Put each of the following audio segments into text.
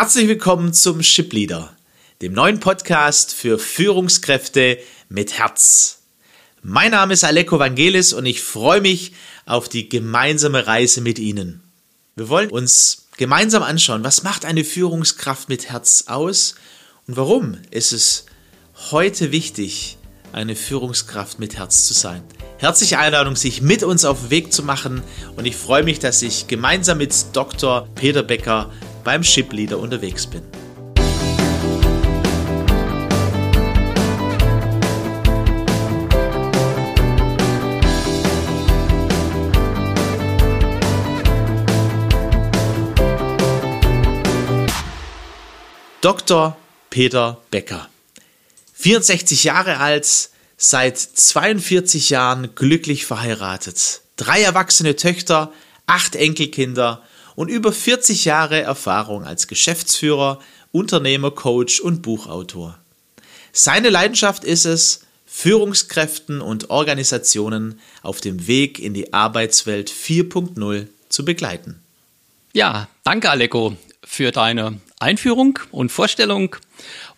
Herzlich willkommen zum Ship Leader, dem neuen Podcast für Führungskräfte mit Herz. Mein Name ist Aleko Vangelis und ich freue mich auf die gemeinsame Reise mit Ihnen. Wir wollen uns gemeinsam anschauen, was macht eine Führungskraft mit Herz aus und warum ist es heute wichtig, eine Führungskraft mit Herz zu sein. Herzliche Einladung, sich mit uns auf den Weg zu machen und ich freue mich, dass ich gemeinsam mit Dr. Peter Becker beim Ship Leader unterwegs bin. Dr. Peter Becker. 64 Jahre alt, seit 42 Jahren glücklich verheiratet. Drei erwachsene Töchter, acht Enkelkinder und über 40 Jahre Erfahrung als Geschäftsführer, Unternehmer, Coach und Buchautor. Seine Leidenschaft ist es, Führungskräften und Organisationen auf dem Weg in die Arbeitswelt 4.0 zu begleiten. Ja, danke Aleko für deine Einführung und Vorstellung.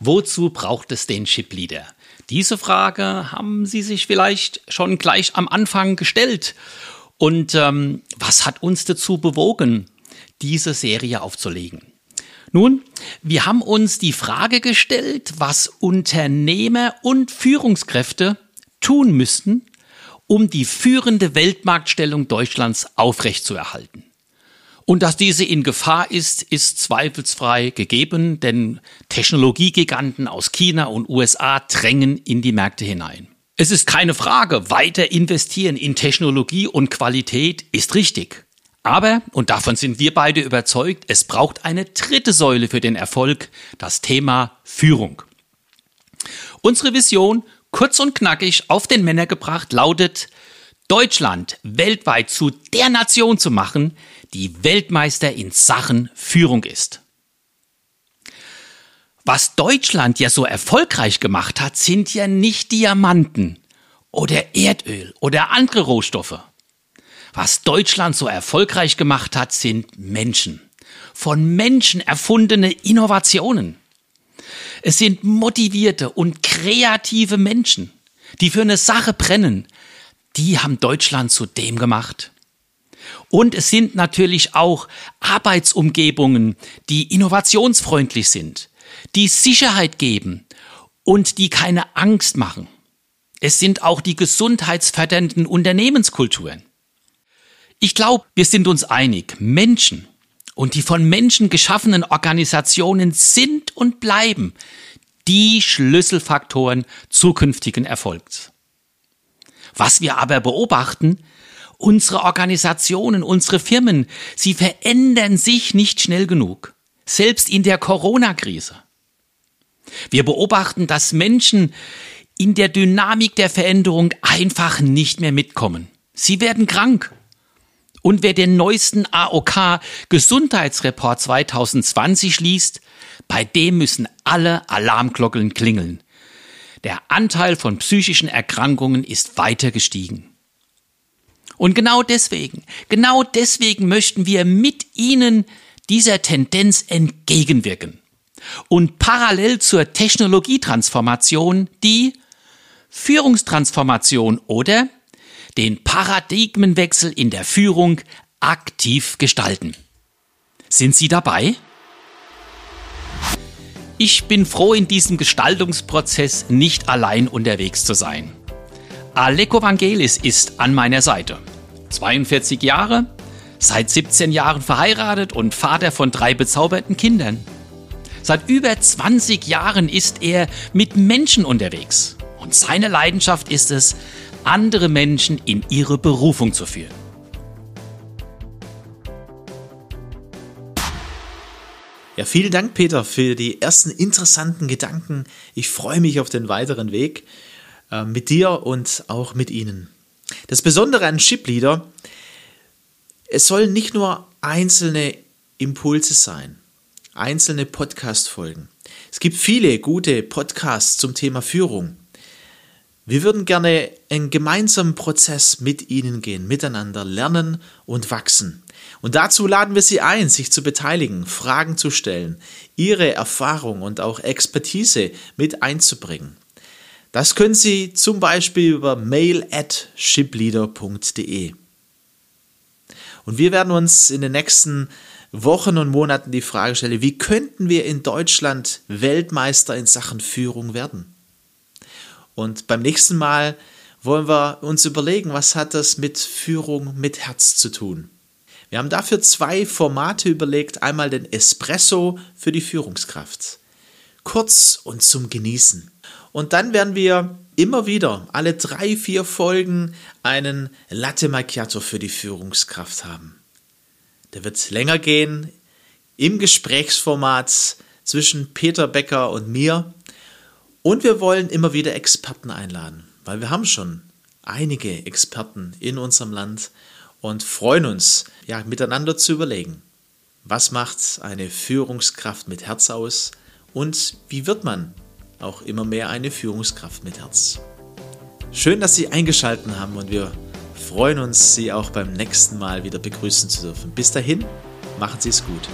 Wozu braucht es den Chip Leader? Diese Frage haben Sie sich vielleicht schon gleich am Anfang gestellt. Und ähm, was hat uns dazu bewogen, diese Serie aufzulegen. Nun, wir haben uns die Frage gestellt, was Unternehmer und Führungskräfte tun müssten, um die führende Weltmarktstellung Deutschlands aufrechtzuerhalten. Und dass diese in Gefahr ist, ist zweifelsfrei gegeben, denn Technologiegiganten aus China und USA drängen in die Märkte hinein. Es ist keine Frage, weiter investieren in Technologie und Qualität ist richtig. Aber, und davon sind wir beide überzeugt, es braucht eine dritte Säule für den Erfolg, das Thema Führung. Unsere Vision, kurz und knackig auf den Männer gebracht, lautet, Deutschland weltweit zu der Nation zu machen, die Weltmeister in Sachen Führung ist. Was Deutschland ja so erfolgreich gemacht hat, sind ja nicht Diamanten oder Erdöl oder andere Rohstoffe. Was Deutschland so erfolgreich gemacht hat, sind Menschen. Von Menschen erfundene Innovationen. Es sind motivierte und kreative Menschen, die für eine Sache brennen. Die haben Deutschland zu dem gemacht. Und es sind natürlich auch Arbeitsumgebungen, die innovationsfreundlich sind, die Sicherheit geben und die keine Angst machen. Es sind auch die gesundheitsfördernden Unternehmenskulturen. Ich glaube, wir sind uns einig, Menschen und die von Menschen geschaffenen Organisationen sind und bleiben die Schlüsselfaktoren zukünftigen Erfolgs. Was wir aber beobachten, unsere Organisationen, unsere Firmen, sie verändern sich nicht schnell genug, selbst in der Corona-Krise. Wir beobachten, dass Menschen in der Dynamik der Veränderung einfach nicht mehr mitkommen. Sie werden krank. Und wer den neuesten AOK Gesundheitsreport 2020 liest, bei dem müssen alle Alarmglocken klingeln. Der Anteil von psychischen Erkrankungen ist weiter gestiegen. Und genau deswegen, genau deswegen möchten wir mit Ihnen dieser Tendenz entgegenwirken. Und parallel zur Technologietransformation die Führungstransformation oder den Paradigmenwechsel in der Führung aktiv gestalten. Sind Sie dabei? Ich bin froh, in diesem Gestaltungsprozess nicht allein unterwegs zu sein. Aleko Vangelis ist an meiner Seite. 42 Jahre, seit 17 Jahren verheiratet und Vater von drei bezauberten Kindern. Seit über 20 Jahren ist er mit Menschen unterwegs. Und seine Leidenschaft ist es, andere Menschen in ihre Berufung zu führen. Ja, vielen Dank, Peter, für die ersten interessanten Gedanken. Ich freue mich auf den weiteren Weg äh, mit dir und auch mit Ihnen. Das Besondere an Shipleader, es sollen nicht nur einzelne Impulse sein, einzelne Podcast-Folgen. Es gibt viele gute Podcasts zum Thema Führung. Wir würden gerne einen gemeinsamen Prozess mit Ihnen gehen, miteinander lernen und wachsen. Und dazu laden wir Sie ein, sich zu beteiligen, Fragen zu stellen, Ihre Erfahrung und auch Expertise mit einzubringen. Das können Sie zum Beispiel über mail at shipleader.de. Und wir werden uns in den nächsten Wochen und Monaten die Frage stellen, wie könnten wir in Deutschland Weltmeister in Sachen Führung werden? Und beim nächsten Mal wollen wir uns überlegen, was hat das mit Führung mit Herz zu tun? Wir haben dafür zwei Formate überlegt. Einmal den Espresso für die Führungskraft. Kurz und zum Genießen. Und dann werden wir immer wieder alle drei, vier Folgen einen Latte Macchiato für die Führungskraft haben. Der wird länger gehen im Gesprächsformat zwischen Peter Becker und mir. Und wir wollen immer wieder Experten einladen, weil wir haben schon einige Experten in unserem Land und freuen uns, ja, miteinander zu überlegen, was macht eine Führungskraft mit Herz aus und wie wird man auch immer mehr eine Führungskraft mit Herz. Schön, dass Sie eingeschaltet haben und wir freuen uns, Sie auch beim nächsten Mal wieder begrüßen zu dürfen. Bis dahin, machen Sie es gut.